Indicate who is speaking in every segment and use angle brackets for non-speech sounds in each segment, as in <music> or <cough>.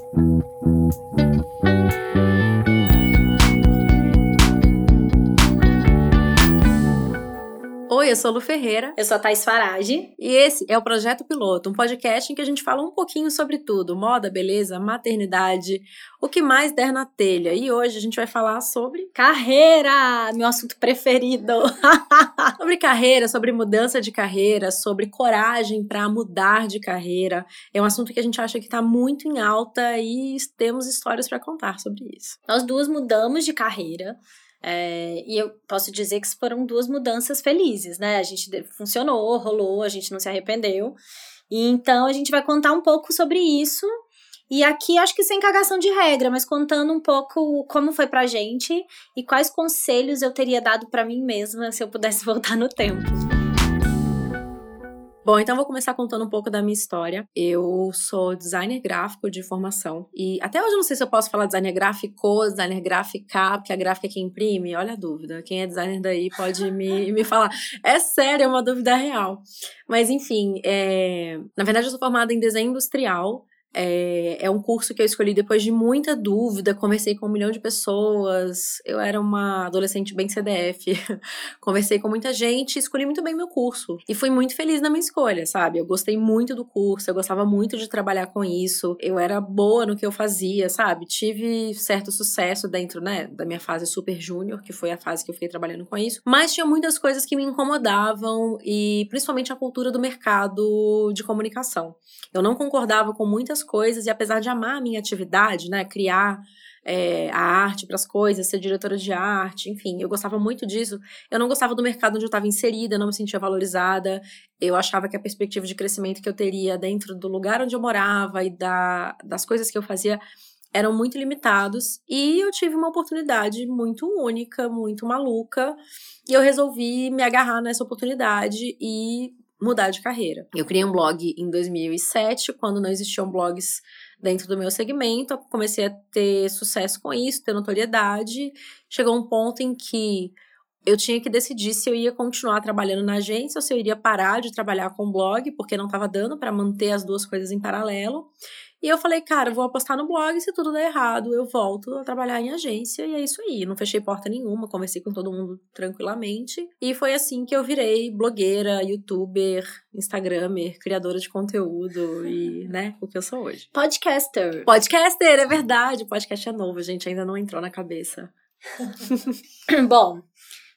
Speaker 1: Thank you. Eu sou Lu Ferreira.
Speaker 2: Eu sou a Thais Farage.
Speaker 1: E esse é o Projeto Piloto, um podcast em que a gente fala um pouquinho sobre tudo: moda, beleza, maternidade, o que mais der na telha. E hoje a gente vai falar sobre
Speaker 2: carreira, meu assunto preferido. <laughs>
Speaker 1: sobre carreira, sobre mudança de carreira, sobre coragem para mudar de carreira. É um assunto que a gente acha que está muito em alta e temos histórias para contar sobre isso.
Speaker 2: Nós duas mudamos de carreira. É, e eu posso dizer que foram duas mudanças felizes, né? A gente funcionou, rolou, a gente não se arrependeu. E então a gente vai contar um pouco sobre isso. E aqui acho que sem cagação de regra, mas contando um pouco como foi pra gente e quais conselhos eu teria dado para mim mesma se eu pudesse <laughs> voltar no tempo.
Speaker 1: Bom, então vou começar contando um pouco da minha história. Eu sou designer gráfico de formação e até hoje eu não sei se eu posso falar designer gráfico, designer gráfica, porque a gráfica é quem imprime. Olha a dúvida. Quem é designer daí pode me, <laughs> me falar. É sério, é uma dúvida real. Mas enfim, é... na verdade eu sou formada em desenho industrial. É, é, um curso que eu escolhi depois de muita dúvida, conversei com um milhão de pessoas. Eu era uma adolescente bem CDF, <laughs> conversei com muita gente, escolhi muito bem meu curso e fui muito feliz na minha escolha, sabe? Eu gostei muito do curso, eu gostava muito de trabalhar com isso, eu era boa no que eu fazia, sabe? Tive certo sucesso dentro, né, da minha fase super júnior, que foi a fase que eu fiquei trabalhando com isso, mas tinha muitas coisas que me incomodavam e principalmente a cultura do mercado de comunicação. Eu não concordava com muitas coisas, e apesar de amar a minha atividade, né, criar é, a arte para as coisas, ser diretora de arte, enfim, eu gostava muito disso. Eu não gostava do mercado onde eu estava inserida, não me sentia valorizada. Eu achava que a perspectiva de crescimento que eu teria dentro do lugar onde eu morava e da, das coisas que eu fazia eram muito limitados. E eu tive uma oportunidade muito única, muito maluca, e eu resolvi me agarrar nessa oportunidade e mudar de carreira. Eu criei um blog em 2007, quando não existiam blogs dentro do meu segmento, comecei a ter sucesso com isso, ter notoriedade. Chegou um ponto em que eu tinha que decidir se eu ia continuar trabalhando na agência ou se eu iria parar de trabalhar com blog, porque não estava dando para manter as duas coisas em paralelo. E eu falei, cara, vou apostar no blog, se tudo der errado, eu volto a trabalhar em agência, e é isso aí. Não fechei porta nenhuma, conversei com todo mundo tranquilamente. E foi assim que eu virei blogueira, youtuber, instagramer, criadora de conteúdo e, <laughs> né, o que eu sou hoje.
Speaker 2: Podcaster.
Speaker 1: Podcaster, é verdade. O podcast é novo, gente, ainda não entrou na cabeça. <laughs>
Speaker 2: Bom,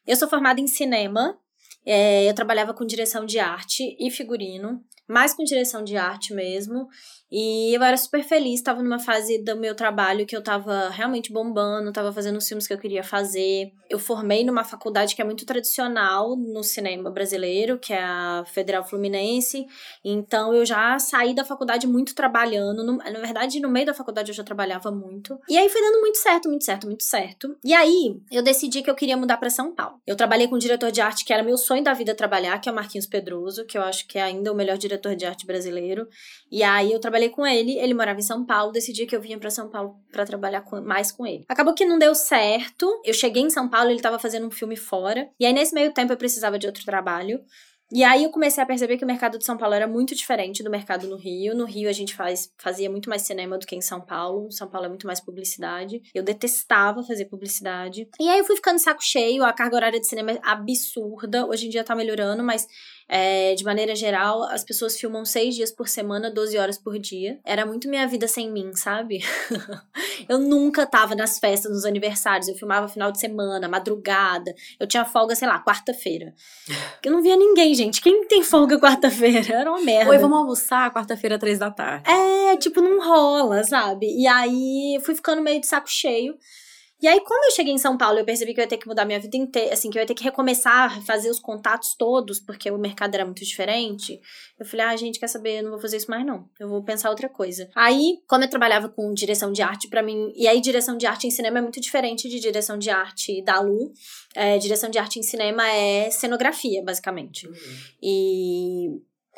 Speaker 2: eu sou formada em cinema. É, eu trabalhava com direção de arte e figurino, mais com direção de arte mesmo. E eu era super feliz, estava numa fase do meu trabalho que eu estava realmente bombando, estava fazendo os filmes que eu queria fazer. Eu formei numa faculdade que é muito tradicional no cinema brasileiro, que é a Federal Fluminense. Então eu já saí da faculdade muito trabalhando. Na verdade, no meio da faculdade eu já trabalhava muito. E aí foi dando muito certo, muito certo, muito certo. E aí eu decidi que eu queria mudar para São Paulo. Eu trabalhei com um diretor de arte que era meu sonho da vida trabalhar, que é o Marquinhos Pedroso, que eu acho que é ainda o melhor diretor de arte brasileiro. E aí eu trabalhei trabalhei com ele, ele morava em São Paulo, decidi que eu vinha para São Paulo para trabalhar com, mais com ele. Acabou que não deu certo. Eu cheguei em São Paulo, ele tava fazendo um filme fora. E aí nesse meio tempo eu precisava de outro trabalho. E aí eu comecei a perceber que o mercado de São Paulo era muito diferente do mercado no Rio. No Rio a gente faz, fazia muito mais cinema do que em São Paulo. São Paulo é muito mais publicidade. Eu detestava fazer publicidade. E aí eu fui ficando saco cheio, a carga horária de cinema é absurda. Hoje em dia tá melhorando, mas é, de maneira geral, as pessoas filmam seis dias por semana, 12 horas por dia. Era muito minha vida sem mim, sabe? <laughs> eu nunca tava nas festas, nos aniversários. Eu filmava final de semana, madrugada. Eu tinha folga, sei lá, quarta-feira. Eu não via ninguém, gente. Quem tem folga quarta-feira? Era uma merda.
Speaker 1: Oi, vamos almoçar quarta-feira, três da tarde.
Speaker 2: É, tipo, não rola, sabe? E aí fui ficando meio de saco cheio. E aí, como eu cheguei em São Paulo, eu percebi que eu ia ter que mudar minha vida inteira, assim, que eu ia ter que recomeçar a fazer os contatos todos, porque o mercado era muito diferente. Eu falei, ah, gente, quer saber? Eu não vou fazer isso mais, não. Eu vou pensar outra coisa. Aí, como eu trabalhava com direção de arte, para mim. E aí, direção de arte em cinema é muito diferente de direção de arte da Lu. É, direção de arte em cinema é cenografia, basicamente. Uhum. E.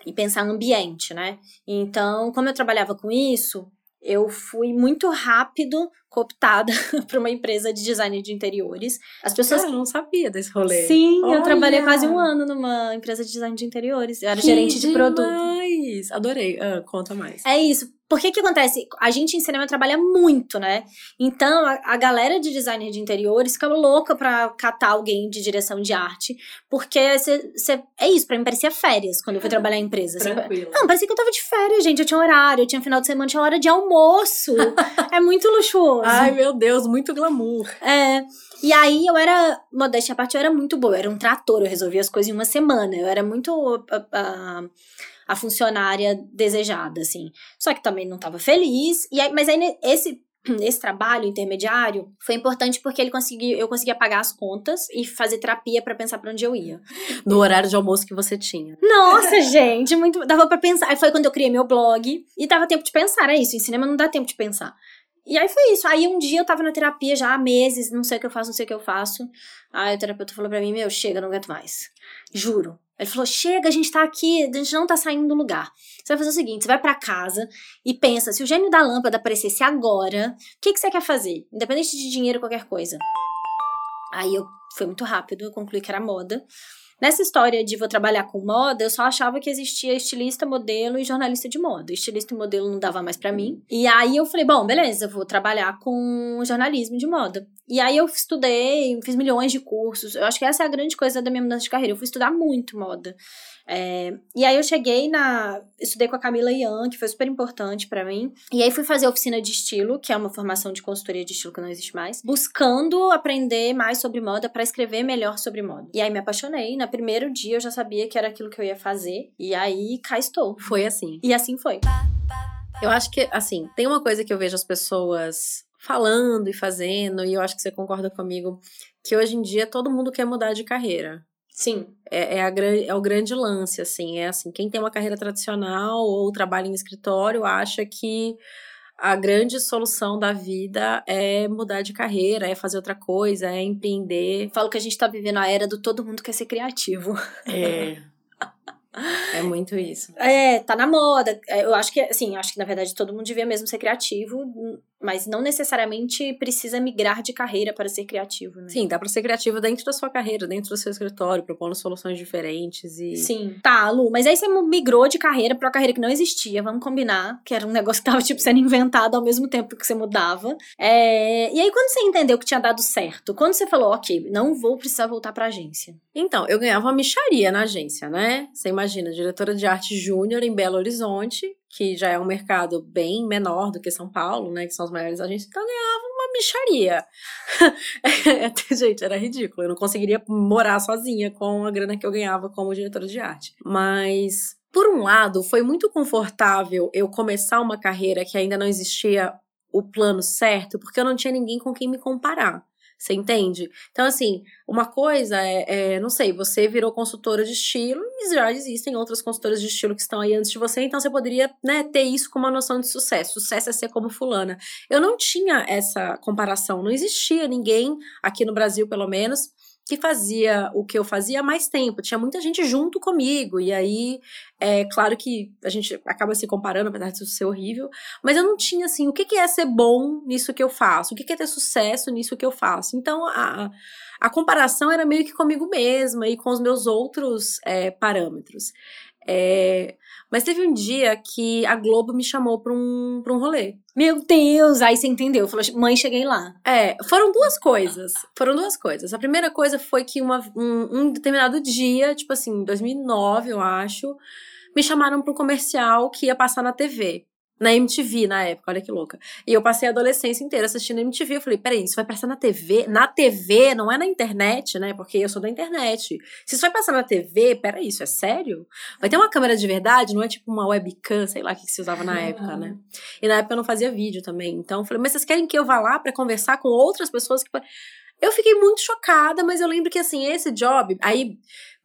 Speaker 2: E pensar ambiente, né? Então, como eu trabalhava com isso, eu fui muito rápido cooptada <laughs> para uma empresa de design de interiores.
Speaker 1: As pessoas Cara, eu não sabia desse rolê.
Speaker 2: Sim, Olha. eu trabalhei quase um ano numa empresa de design de interiores. Eu era que gerente de produto.
Speaker 1: Demais! Adorei. Ah, conta mais.
Speaker 2: É isso. Por que que acontece? A gente em cinema trabalha muito, né? Então, a, a galera de designer de interiores fica louca pra catar alguém de direção de arte. Porque cê, cê, é isso, pra mim parecia férias quando eu fui trabalhar em empresa.
Speaker 1: Tranquilo.
Speaker 2: Não, parecia que eu tava de férias, gente. Eu tinha horário, eu tinha final de semana, tinha hora de almoço. <laughs> é muito luxuoso.
Speaker 1: Ai, meu Deus, muito glamour.
Speaker 2: É. E aí eu era, modéstia à parte, eu era muito boa. Eu era um trator, eu resolvia as coisas em uma semana. Eu era muito a, a, a funcionária desejada, assim. Só que também não estava feliz. E aí, mas aí esse <clears throat> esse trabalho intermediário foi importante porque ele consegui, eu conseguia pagar as contas e fazer terapia para pensar para onde eu ia.
Speaker 1: No horário de almoço que você tinha.
Speaker 2: Nossa, <laughs> gente, muito dava para pensar. Aí foi quando eu criei meu blog e dava tempo de pensar, é isso, em cinema não dá tempo de pensar. E aí foi isso. Aí um dia eu tava na terapia já há meses, não sei o que eu faço, não sei o que eu faço. Aí o terapeuta falou pra mim: Meu, chega, não aguento mais. Juro. Ele falou: Chega, a gente tá aqui, a gente não tá saindo do lugar. Você vai fazer o seguinte: você vai para casa e pensa, se o gênio da lâmpada aparecesse agora, o que, que você quer fazer? Independente de dinheiro, qualquer coisa. Aí eu foi muito rápido, eu concluí que era moda. Nessa história de vou trabalhar com moda, eu só achava que existia estilista, modelo e jornalista de moda. Estilista e modelo não dava mais para mim. E aí eu falei, bom, beleza, vou trabalhar com jornalismo de moda. E aí eu estudei, fiz milhões de cursos. Eu acho que essa é a grande coisa da minha mudança de carreira. Eu fui estudar muito moda. É, e aí eu cheguei na. Estudei com a Camila Ian, que foi super importante para mim. E aí fui fazer oficina de estilo, que é uma formação de consultoria de estilo que não existe mais, buscando aprender mais sobre moda para escrever melhor sobre moda. E aí me apaixonei. No primeiro dia eu já sabia que era aquilo que eu ia fazer. E aí cá estou.
Speaker 1: Foi assim.
Speaker 2: E assim foi.
Speaker 1: Eu acho que, assim, tem uma coisa que eu vejo as pessoas falando e fazendo, e eu acho que você concorda comigo, que hoje em dia todo mundo quer mudar de carreira.
Speaker 2: Sim.
Speaker 1: É, é, a, é o grande lance, assim. É assim, quem tem uma carreira tradicional ou trabalha em escritório acha que a grande solução da vida é mudar de carreira, é fazer outra coisa, é empreender.
Speaker 2: Falo que a gente tá vivendo a era do todo mundo quer ser criativo.
Speaker 1: É. <laughs> É muito isso.
Speaker 2: É, tá na moda. É, eu acho que, assim, acho que na verdade todo mundo devia mesmo ser criativo, mas não necessariamente precisa migrar de carreira para ser criativo, né?
Speaker 1: Sim, dá para ser criativo dentro da sua carreira, dentro do seu escritório, propondo soluções diferentes e.
Speaker 2: Sim. Tá, Lu, mas aí você migrou de carreira para uma carreira que não existia, vamos combinar, que era um negócio que tava, <laughs> tipo, sendo inventado ao mesmo tempo que você mudava. É... E aí, quando você entendeu que tinha dado certo, quando você falou, ok, não vou precisar voltar pra agência?
Speaker 1: Então, eu ganhava uma micharia na agência, né? Você imagina, diretora de arte júnior em Belo Horizonte, que já é um mercado bem menor do que São Paulo, né? Que são as maiores agências, então eu ganhava uma micharia. <laughs> Gente, era ridículo. Eu não conseguiria morar sozinha com a grana que eu ganhava como diretora de arte. Mas, por um lado, foi muito confortável eu começar uma carreira que ainda não existia o plano certo, porque eu não tinha ninguém com quem me comparar. Você entende? Então, assim, uma coisa é, é, não sei, você virou consultora de estilo e já existem outras consultoras de estilo que estão aí antes de você, então você poderia né, ter isso como uma noção de sucesso. Sucesso é ser como fulana. Eu não tinha essa comparação, não existia ninguém, aqui no Brasil pelo menos, que fazia o que eu fazia há mais tempo. Tinha muita gente junto comigo. E aí, é claro que a gente acaba se comparando, apesar disso ser horrível. Mas eu não tinha, assim, o que é ser bom nisso que eu faço? O que é ter sucesso nisso que eu faço? Então, a, a comparação era meio que comigo mesma e com os meus outros é, parâmetros. É, mas teve um dia que a Globo me chamou pra um, pra um rolê.
Speaker 2: Meu Deus! Aí você entendeu. Falou, mãe, cheguei lá.
Speaker 1: É, foram duas coisas. Foram duas coisas. A primeira coisa foi que uma, um, um determinado dia, tipo assim, 2009, eu acho, me chamaram pra um comercial que ia passar na TV na MTV na época, olha que louca. E eu passei a adolescência inteira assistindo MTV. Eu falei, peraí, isso vai passar na TV? Na TV, não é na internet, né? Porque eu sou da internet. Se isso vai passar na TV, peraí, isso é sério? Vai ter uma câmera de verdade? Não é tipo uma webcam, sei lá o que se usava na época, né? E na época eu não fazia vídeo também. Então eu falei, mas vocês querem que eu vá lá para conversar com outras pessoas que. Eu fiquei muito chocada, mas eu lembro que assim, esse job, aí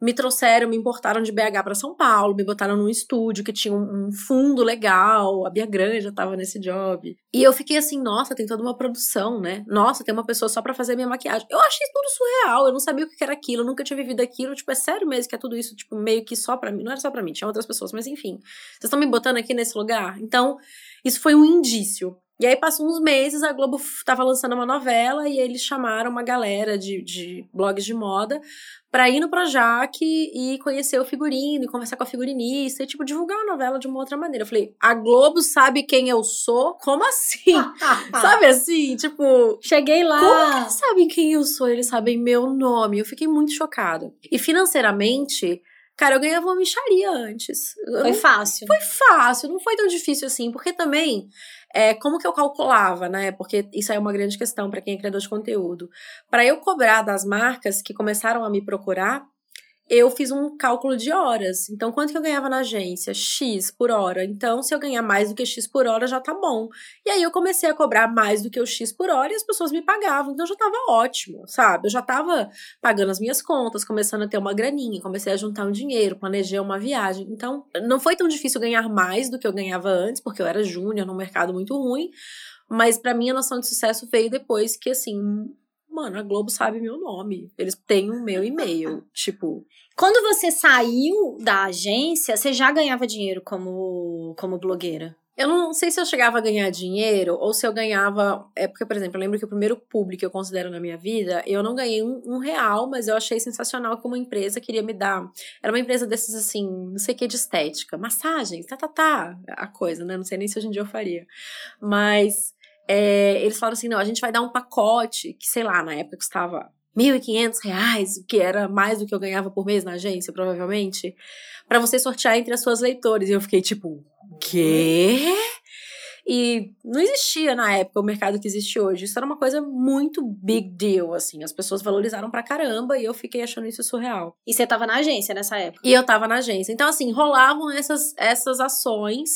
Speaker 1: me trouxeram, me importaram de BH para São Paulo, me botaram num estúdio que tinha um, fundo legal, a Bia Granja tava nesse job. E eu fiquei assim, nossa, tem toda uma produção, né? Nossa, tem uma pessoa só para fazer minha maquiagem. Eu achei tudo surreal, eu não sabia o que era aquilo, eu nunca tinha vivido aquilo, tipo, é sério mesmo que é tudo isso, tipo, meio que só para mim, não era só para mim, tinha outras pessoas, mas enfim. Vocês estão me botando aqui nesse lugar? Então, isso foi um indício E aí passou uns meses, a Globo tava lançando uma novela e eles chamaram uma galera de, de blogs de moda pra ir no Projac e conhecer o figurino e conversar com a figurinista e, tipo, divulgar a novela de uma outra maneira. Eu falei, a Globo sabe quem eu sou? Como assim? <laughs> sabe assim? Tipo,
Speaker 2: cheguei lá.
Speaker 1: Como que eles sabem quem eu sou? Eles sabem meu nome. Eu fiquei muito chocada. E financeiramente, Cara, eu ganhava uma micharia antes.
Speaker 2: Foi fácil.
Speaker 1: Foi fácil, não foi tão difícil assim, porque também é, como que eu calculava, né? Porque isso é uma grande questão para quem é criador de conteúdo. Para eu cobrar das marcas que começaram a me procurar, eu fiz um cálculo de horas. Então, quanto que eu ganhava na agência? X por hora. Então, se eu ganhar mais do que X por hora, já tá bom. E aí eu comecei a cobrar mais do que o X por hora e as pessoas me pagavam. Então já tava ótimo, sabe? Eu já tava pagando as minhas contas, começando a ter uma graninha, comecei a juntar um dinheiro, planejei uma viagem. Então, não foi tão difícil ganhar mais do que eu ganhava antes, porque eu era júnior num mercado muito ruim. Mas para mim a noção de sucesso veio depois que assim, mano, a Globo sabe meu nome. Eles têm o meu e-mail. <laughs> tipo.
Speaker 2: Quando você saiu da agência, você já ganhava dinheiro como, como blogueira?
Speaker 1: Eu não sei se eu chegava a ganhar dinheiro ou se eu ganhava. É porque, por exemplo, eu lembro que o primeiro público que eu considero na minha vida, eu não ganhei um, um, real, mas eu achei sensacional que uma empresa queria me dar. Era uma empresa desses assim, não sei o que de estética, massagens, tá, tá, tá, a coisa, né? Não sei nem se hoje em dia eu faria. Mas é, eles falaram assim: não, a gente vai dar um pacote que, sei lá, na época custava R$ 1.500, o que era mais do que eu ganhava por mês na agência, provavelmente, para você sortear entre as suas leitores. E eu fiquei tipo, quê? E não existia na época o mercado que existe hoje. Isso era uma coisa muito big deal, assim. As pessoas valorizaram pra caramba e eu fiquei achando isso surreal.
Speaker 2: E você tava na agência nessa época?
Speaker 1: E eu tava na agência. Então, assim, rolavam essas, essas ações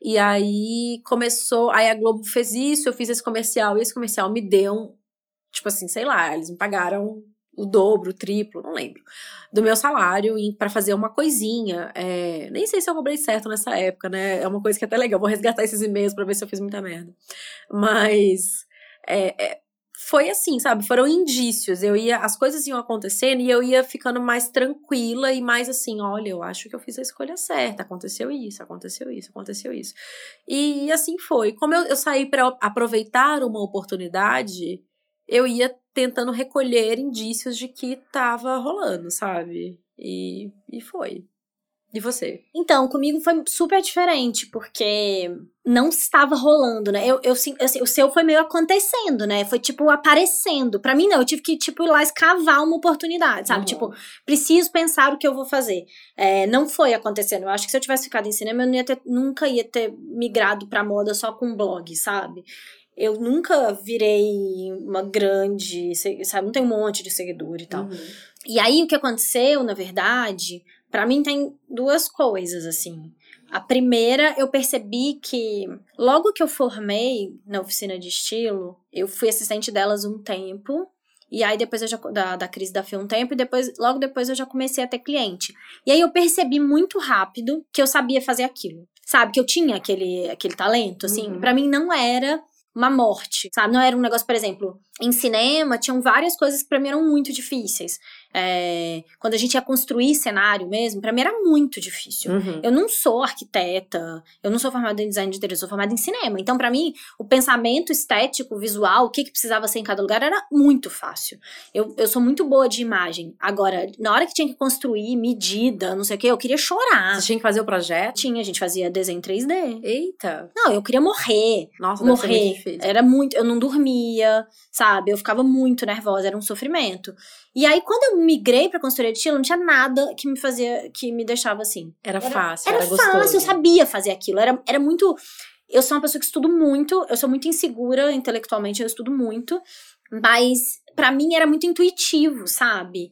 Speaker 1: e aí começou, aí a Globo fez isso, eu fiz esse comercial, e esse comercial me deu, tipo assim, sei lá, eles me pagaram o dobro, o triplo, não lembro, do meu salário para fazer uma coisinha. É, nem sei se eu cobrei certo nessa época, né? É uma coisa que é até legal. Vou resgatar esses e-mails para ver se eu fiz muita merda. Mas é, é, foi assim, sabe? Foram indícios. Eu ia, as coisas iam acontecendo e eu ia ficando mais tranquila e mais assim, olha, eu acho que eu fiz a escolha certa. Aconteceu isso, aconteceu isso, aconteceu isso. E assim foi. Como eu, eu saí para aproveitar uma oportunidade, eu ia tentando recolher indícios de que tava rolando, sabe? E, e foi. E você?
Speaker 2: Então, comigo foi super diferente, porque não estava rolando, né? Eu, eu, assim, o seu foi meio acontecendo, né? Foi, tipo, aparecendo. para mim, não. Eu tive que, tipo, ir lá escavar uma oportunidade, sabe? Uhum. Tipo, preciso pensar o que eu vou fazer. É, não foi acontecendo. Eu acho que se eu tivesse ficado em cinema, eu ia ter, nunca ia ter migrado pra moda só com blog, sabe? Eu nunca virei uma grande, sabe? Não tem um monte de seguidor e tal. Uhum. E aí, o que aconteceu, na verdade para mim tem duas coisas assim. A primeira, eu percebi que logo que eu formei na oficina de estilo, eu fui assistente delas um tempo. E aí depois eu já da, da crise da FIA um tempo e depois logo depois eu já comecei a ter cliente. E aí eu percebi muito rápido que eu sabia fazer aquilo. Sabe, que eu tinha aquele aquele talento assim. Uhum. Para mim não era uma morte, sabe? Não era um negócio, por exemplo, em cinema tinham várias coisas que para mim eram muito difíceis. É, quando a gente ia construir cenário mesmo, para mim era muito difícil. Uhum. Eu não sou arquiteta, eu não sou formada em design de interior, eu sou formada em cinema. Então, para mim, o pensamento estético, visual, o que, que precisava ser em cada lugar era muito fácil. Eu, eu sou muito boa de imagem. Agora, na hora que tinha que construir, medida, não sei o que, eu queria chorar.
Speaker 1: Você tinha que fazer o projeto?
Speaker 2: Tinha, a gente fazia desenho 3D.
Speaker 1: Eita!
Speaker 2: Não, eu queria morrer.
Speaker 1: Nossa,
Speaker 2: morrer.
Speaker 1: Difícil.
Speaker 2: Era muito, eu não dormia, sabe? Eu ficava muito nervosa, era um sofrimento. E aí, quando eu migrei pra consultoria de estilo, não tinha nada que me fazia, que me deixava assim.
Speaker 1: Era, era fácil,
Speaker 2: era,
Speaker 1: era fácil,
Speaker 2: gostoso. eu sabia fazer aquilo. Era, era muito. Eu sou uma pessoa que estudo muito, eu sou muito insegura intelectualmente, eu estudo muito, mas para mim era muito intuitivo, sabe?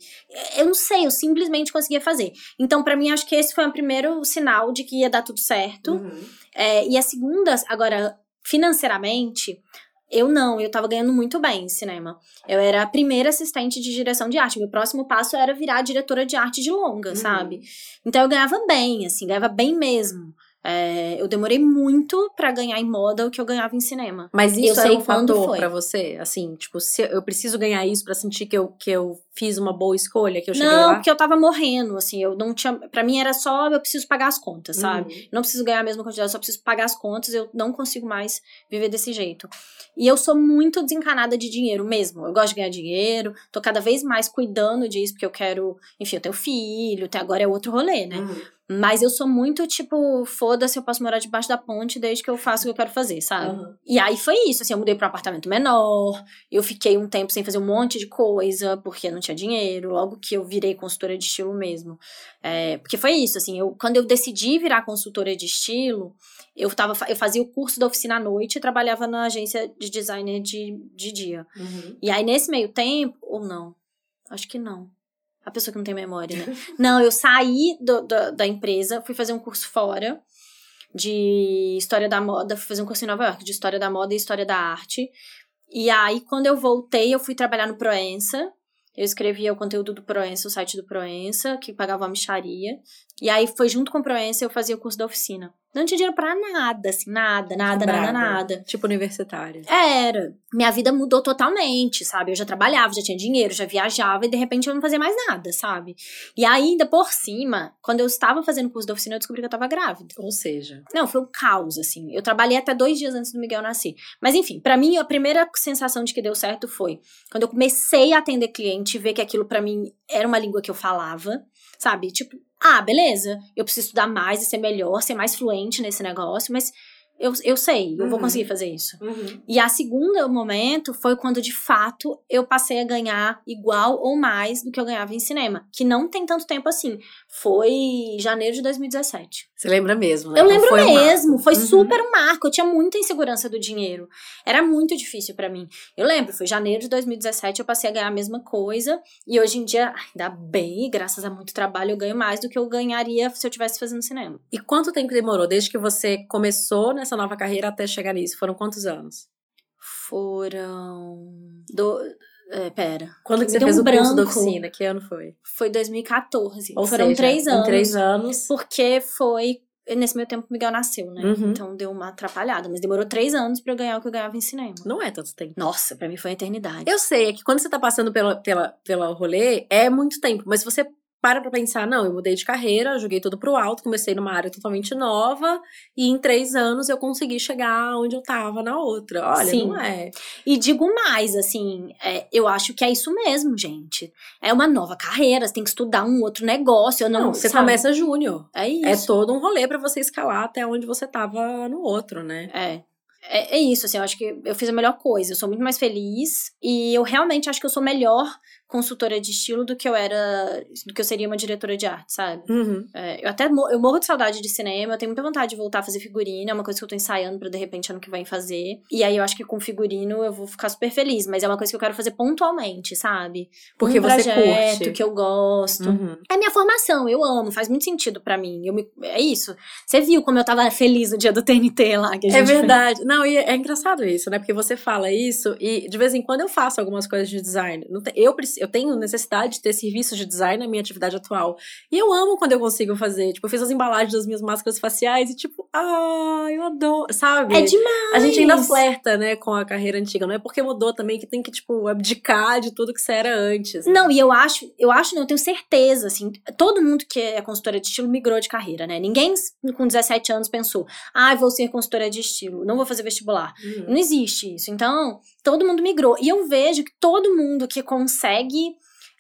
Speaker 2: Eu não sei, eu simplesmente conseguia fazer. Então, para mim, acho que esse foi o primeiro sinal de que ia dar tudo certo. Uhum. É, e a segunda, agora, financeiramente, eu não, eu tava ganhando muito bem em cinema. Eu era a primeira assistente de direção de arte. Meu próximo passo era virar diretora de arte de longa, uhum. sabe? Então eu ganhava bem, assim, ganhava bem mesmo. É, eu demorei muito para ganhar em moda o que eu ganhava em cinema.
Speaker 1: Mas isso
Speaker 2: eu
Speaker 1: é
Speaker 2: sei
Speaker 1: um
Speaker 2: quando
Speaker 1: fator
Speaker 2: foi.
Speaker 1: pra você? Assim, tipo, se eu preciso ganhar isso pra sentir que eu, que eu fiz uma boa escolha, que eu cheguei
Speaker 2: Não,
Speaker 1: lá?
Speaker 2: porque eu tava morrendo, assim, eu não tinha. Pra mim era só eu preciso pagar as contas, sabe?
Speaker 1: Uhum.
Speaker 2: Não preciso ganhar a mesma quantidade, só preciso pagar as contas, eu não consigo mais viver desse jeito. E eu sou muito desencanada de dinheiro mesmo. Eu gosto de ganhar dinheiro, tô cada vez mais cuidando disso, porque eu quero. Enfim, eu tenho filho, até agora é outro rolê, né?
Speaker 1: Uhum.
Speaker 2: Mas eu sou muito, tipo, foda-se, eu posso morar debaixo da ponte desde que eu faço o que eu quero fazer, sabe?
Speaker 1: Uhum.
Speaker 2: E aí foi isso, assim, eu mudei pra um apartamento menor, eu fiquei um tempo sem fazer um monte de coisa, porque não tinha dinheiro, logo que eu virei consultora de estilo mesmo. É, porque foi isso, assim, eu, quando eu decidi virar consultora de estilo, eu, tava, eu fazia o curso da oficina à noite e trabalhava na agência de designer de, de dia.
Speaker 1: Uhum.
Speaker 2: E aí, nesse meio tempo, ou não, acho que não. A pessoa que não tem memória, né? <laughs> não, eu saí do- da- da empresa, fui fazer um curso fora de história da moda, fui fazer um curso em Nova York de história da moda e história da arte. E aí, quando eu voltei, eu fui trabalhar no Proença. Eu escrevia o conteúdo do Proença, o site do Proença, que pagava uma micharia. E aí, foi junto com o Proença, eu fazia o curso da oficina. Não tinha dinheiro pra nada, assim, nada, nada, nada, nada.
Speaker 1: Tipo universitária.
Speaker 2: Era. Minha vida mudou totalmente, sabe? Eu já trabalhava, já tinha dinheiro, já viajava e de repente eu não fazia mais nada, sabe? E ainda por cima, quando eu estava fazendo o curso da oficina, eu descobri que eu tava grávida.
Speaker 1: Ou seja,
Speaker 2: Não, foi um caos, assim. Eu trabalhei até dois dias antes do Miguel nascer. Mas enfim, pra mim, a primeira sensação de que deu certo foi quando eu comecei a atender cliente, ver que aquilo pra mim era uma língua que eu falava, sabe? Tipo, ah, beleza, eu preciso estudar mais e ser melhor, ser mais fluente nesse negócio, mas eu, eu sei, eu vou
Speaker 1: Uhum.
Speaker 2: conseguir fazer isso. E a segunda momento foi quando, de fato, eu passei a ganhar igual ou mais do que eu ganhava em cinema. Que não tem tanto tempo assim. Foi janeiro de 2017.
Speaker 1: Você lembra mesmo, né?
Speaker 2: Eu lembro
Speaker 1: foi um
Speaker 2: mesmo, foi
Speaker 1: Uhum.
Speaker 2: super um marco. Eu tinha muita insegurança do dinheiro. Era muito difícil pra mim. Eu lembro, foi janeiro de 2017, eu passei a ganhar a mesma coisa. E hoje em dia, ainda bem, graças a muito trabalho, eu ganho mais do que eu ganharia se eu tivesse fazendo cinema.
Speaker 1: E quanto tempo demorou desde que você começou nessa nova carreira até chegar nisso? Foram quantos anos?
Speaker 2: Foram. Do... É, pera.
Speaker 1: Quando que você
Speaker 2: deu
Speaker 1: fez
Speaker 2: um
Speaker 1: o curso da oficina? Que ano foi?
Speaker 2: Foi 2014.
Speaker 1: Ou
Speaker 2: Foram
Speaker 1: seja,
Speaker 2: três anos.
Speaker 1: três anos.
Speaker 2: Porque foi. Nesse meio tempo, o Miguel nasceu, né?
Speaker 1: Uhum.
Speaker 2: Então deu uma atrapalhada. Mas demorou três anos pra eu ganhar o que eu ganhava em cinema.
Speaker 1: Não é tanto tempo.
Speaker 2: Nossa, pra mim foi uma eternidade.
Speaker 1: Eu sei, é que quando você tá passando pela, pela, pela rolê, é muito tempo. Mas se você para pra pensar, não, eu mudei de carreira, joguei tudo pro alto, comecei numa área totalmente nova, e em três anos eu consegui chegar onde eu tava na outra. Olha,
Speaker 2: Sim.
Speaker 1: não é.
Speaker 2: E digo mais, assim, é, eu acho que é isso mesmo, gente. É uma nova carreira, você tem que estudar um outro negócio. Eu não,
Speaker 1: Não, você
Speaker 2: sabe?
Speaker 1: começa júnior.
Speaker 2: É isso.
Speaker 1: É todo um rolê pra você escalar até onde você tava no outro, né?
Speaker 2: É. É, é isso, assim, eu acho que eu fiz a melhor coisa. Eu sou muito mais feliz e eu realmente acho que eu sou melhor consultora de estilo do que eu era, do que eu seria uma diretora de arte, sabe?
Speaker 1: Uhum.
Speaker 2: É, eu até eu morro de saudade de cinema, eu tenho muita vontade de voltar a fazer figurino, é uma coisa que eu tô ensaiando pra de repente ano que vem fazer. E aí eu acho que com figurino eu vou ficar super feliz, mas é uma coisa que eu quero fazer pontualmente, sabe?
Speaker 1: Porque
Speaker 2: um
Speaker 1: você
Speaker 2: projeto
Speaker 1: curte.
Speaker 2: que eu gosto.
Speaker 1: Uhum.
Speaker 2: É minha formação, eu amo, faz muito sentido pra mim. Eu me- é isso. Você viu como eu tava feliz no dia do TNT lá que a gente
Speaker 1: É
Speaker 2: fez?
Speaker 1: verdade. Não, e é engraçado isso, né? Porque você fala isso e de vez em quando eu faço algumas coisas de design. Não te- eu, preci- eu tenho necessidade de ter serviços de design na minha atividade atual. E eu amo quando eu consigo fazer. Tipo, eu fiz as embalagens das minhas máscaras faciais e tipo, ah, eu adoro, sabe?
Speaker 2: É demais.
Speaker 1: A gente ainda flerta, né, com a carreira antiga. Não é porque mudou também que tem que, tipo, abdicar de tudo que você era antes. né?
Speaker 2: Não, e eu acho, eu acho, não, eu tenho certeza, assim, todo mundo que é consultora de estilo migrou de carreira, né? Ninguém com 17 anos pensou, ah, vou ser consultora de estilo, não vou fazer vestibular.
Speaker 1: Uhum.
Speaker 2: Não existe isso. Então, todo mundo migrou. E eu vejo que todo mundo que consegue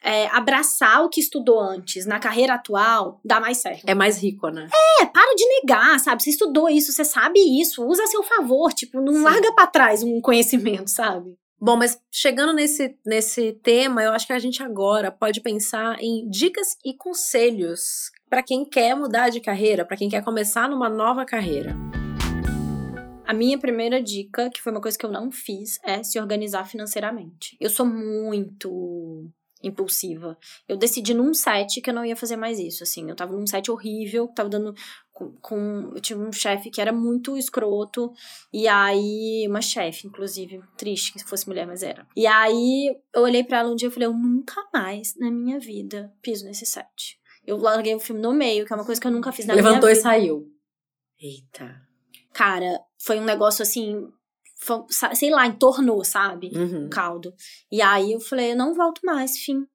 Speaker 2: é, abraçar o que estudou antes na carreira atual, dá mais certo.
Speaker 1: É mais rico, né?
Speaker 2: É, para de negar, sabe? Você estudou isso, você sabe isso, usa a seu favor, tipo, não
Speaker 1: Sim.
Speaker 2: larga pra trás um conhecimento, sabe?
Speaker 1: Bom, mas chegando nesse, nesse tema, eu acho que a gente agora pode pensar em dicas e conselhos para quem quer mudar de carreira, para quem quer começar numa nova carreira.
Speaker 2: A minha primeira dica, que foi uma coisa que eu não fiz, é se organizar financeiramente. Eu sou muito impulsiva. Eu decidi num set que eu não ia fazer mais isso, assim. Eu tava num set horrível, tava dando com, com- eu tive um chefe que era muito escroto e aí uma chefe, inclusive, triste que fosse mulher, mas era. E aí eu olhei pra ela um dia e falei, eu nunca mais na minha vida piso nesse set. Eu larguei o filme no meio, que é uma coisa que eu nunca fiz na
Speaker 1: Levantou
Speaker 2: minha
Speaker 1: e
Speaker 2: vida.
Speaker 1: saiu. Eita.
Speaker 2: Cara, foi um negócio assim, foi, sei lá, entornou, sabe?
Speaker 1: Uhum.
Speaker 2: O caldo. E aí eu falei, eu não volto mais, fim.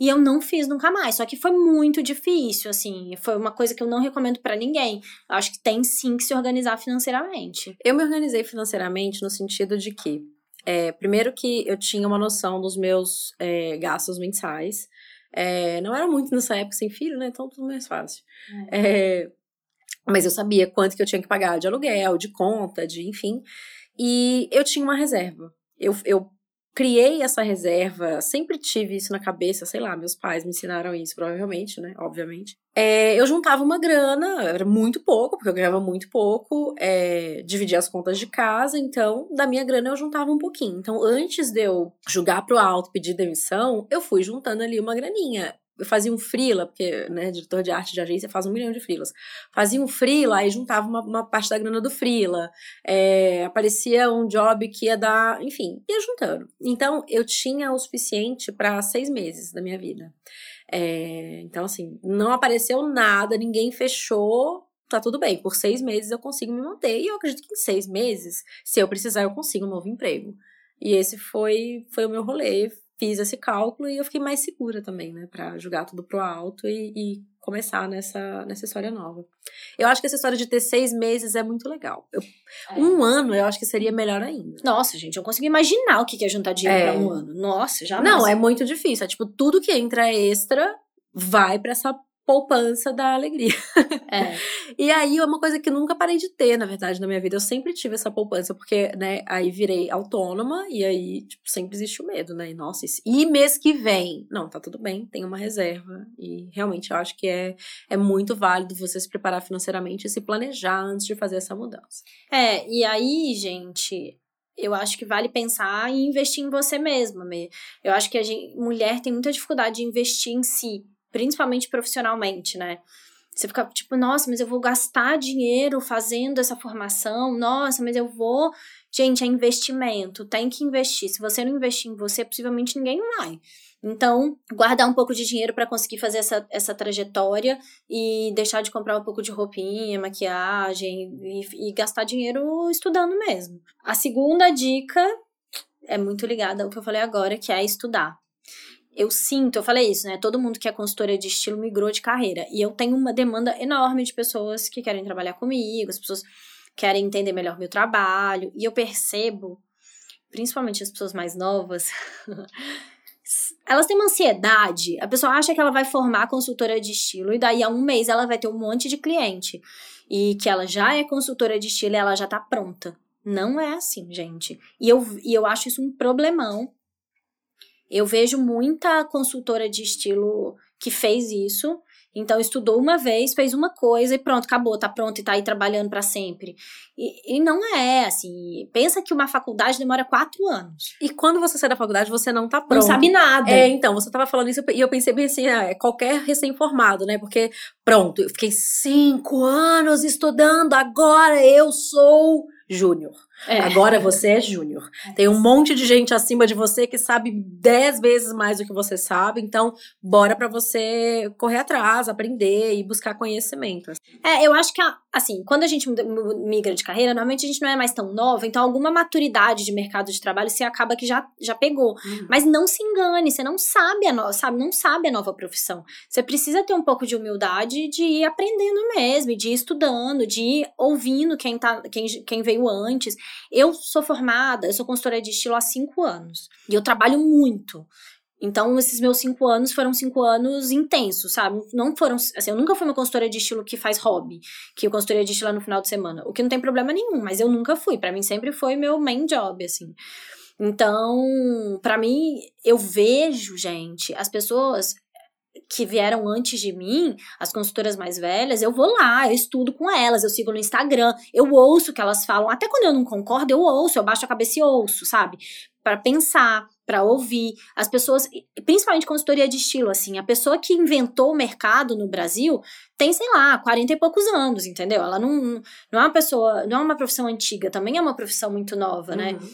Speaker 2: E eu não fiz nunca mais. Só que foi muito difícil, assim. Foi uma coisa que eu não recomendo para ninguém. Eu acho que tem sim que se organizar financeiramente.
Speaker 1: Eu me organizei financeiramente no sentido de que, é, primeiro que eu tinha uma noção dos meus é, gastos mensais. É, não era muito nessa época sem filho, né? Então tudo mais fácil. É, mas eu sabia quanto que eu tinha que pagar de aluguel, de conta, de enfim. E eu tinha uma reserva. Eu, eu criei essa reserva, sempre tive isso na cabeça, sei lá, meus pais me ensinaram isso, provavelmente, né? Obviamente. É, eu juntava uma grana, era muito pouco, porque eu ganhava muito pouco, é, dividia as contas de casa, então da minha grana eu juntava um pouquinho. Então, antes de eu julgar pro alto, pedir demissão, eu fui juntando ali uma graninha eu fazia um freela, porque, né, diretor de arte de agência faz um milhão de freelas. Fazia um freela e juntava uma, uma parte da grana do freela. É, aparecia um job que ia dar, enfim, ia juntando. Então, eu tinha o suficiente para seis meses da minha vida. É, então, assim, não apareceu nada, ninguém fechou, tá tudo bem. Por seis meses eu consigo me manter. E eu acredito que em seis meses, se eu precisar, eu consigo um novo emprego. E esse foi, foi o meu rolê fiz esse cálculo e eu fiquei mais segura também, né, para jogar tudo pro alto e, e, começar nessa, nessa história nova. Eu acho que essa história de ter seis meses é muito legal. Eu, é. Um ano eu acho que seria melhor ainda.
Speaker 2: Nossa, gente, eu consigo imaginar o que é juntar dinheiro é. pra um ano. Nossa, já.
Speaker 1: Não, é muito difícil. É tipo, tudo que entra extra vai para essa poupança da alegria.
Speaker 2: É. <laughs>
Speaker 1: e aí é uma coisa que nunca parei de ter, na verdade, na minha vida. Eu sempre tive essa poupança, porque, né, aí virei autônoma e aí, tipo, sempre existe o medo, né? E, nossa, e mês que vem? Não, tá tudo bem, tem uma reserva. E realmente eu acho que é, é muito válido você se preparar financeiramente e se planejar antes de fazer essa mudança.
Speaker 2: É, e aí, gente, eu acho que vale pensar em investir em você mesma. Eu acho que a gente, mulher tem muita dificuldade de investir em si principalmente profissionalmente, né? Você fica tipo, nossa, mas eu vou gastar dinheiro fazendo essa formação, nossa, mas eu vou. Gente, é investimento, tem que investir. Se você não investir em você, possivelmente ninguém vai. Então, guardar um pouco de dinheiro para conseguir fazer essa, essa trajetória e deixar de comprar um pouco de roupinha, maquiagem e, e gastar dinheiro estudando mesmo. A segunda dica é muito ligada ao que eu falei agora, que é estudar eu sinto, eu falei isso, né? Todo mundo que é consultora de estilo migrou de carreira. E eu tenho uma demanda enorme de pessoas que querem trabalhar comigo, as pessoas querem entender melhor meu trabalho. E eu percebo, principalmente as pessoas mais novas, <laughs> elas têm uma ansiedade. A pessoa acha que ela vai formar consultora de estilo e daí a um mês ela vai ter um monte de cliente. E que ela já é consultora de estilo e ela já tá pronta. Não é assim, gente. E eu, e eu acho isso um problemão eu vejo muita consultora de estilo que fez isso. Então, estudou uma vez, fez uma coisa e pronto, acabou, tá pronto e tá aí trabalhando para sempre. E, e, não é assim. Pensa que uma faculdade demora quatro anos.
Speaker 1: E quando você sai da faculdade, você não tá pronto.
Speaker 2: Não sabe nada.
Speaker 1: É, então, você tava falando isso e eu pensei bem assim, ah, é qualquer recém-formado, né? Porque, pronto, eu fiquei cinco anos estudando, agora eu sou júnior. É. Agora você é júnior. É. Tem um monte de gente acima de você que sabe dez vezes mais do que você sabe. Então, bora para você correr atrás, aprender e buscar conhecimento.
Speaker 2: É, eu acho que, assim, quando a gente migra de carreira, normalmente a gente não é mais tão nova, então alguma maturidade de mercado de trabalho você acaba que já, já pegou. Uhum. Mas não se engane, você não sabe a no, sabe, não sabe a nova profissão. Você precisa ter um pouco de humildade de ir aprendendo mesmo, de ir estudando, de ir ouvindo quem, tá, quem, quem veio antes. Eu sou formada, eu sou consultora de estilo há cinco anos. E eu trabalho muito. Então, esses meus cinco anos foram cinco anos intensos, sabe? Não foram. Assim, eu nunca fui uma consultora de estilo que faz hobby, que eu consultoria de estilo no final de semana. O que não tem problema nenhum, mas eu nunca fui. para mim sempre foi meu main job, assim. Então, para mim, eu vejo, gente, as pessoas que vieram antes de mim, as consultoras mais velhas, eu vou lá, eu estudo com elas, eu sigo no Instagram, eu ouço o que elas falam, até quando eu não concordo, eu ouço, eu baixo a cabeça e ouço, sabe? Para pensar, para ouvir. As pessoas, principalmente consultoria de estilo, assim, a pessoa que inventou o mercado no Brasil tem, sei lá, 40 e poucos anos, entendeu? Ela não, não é uma pessoa, não é uma profissão antiga, também é uma profissão muito nova, né? uhum. né?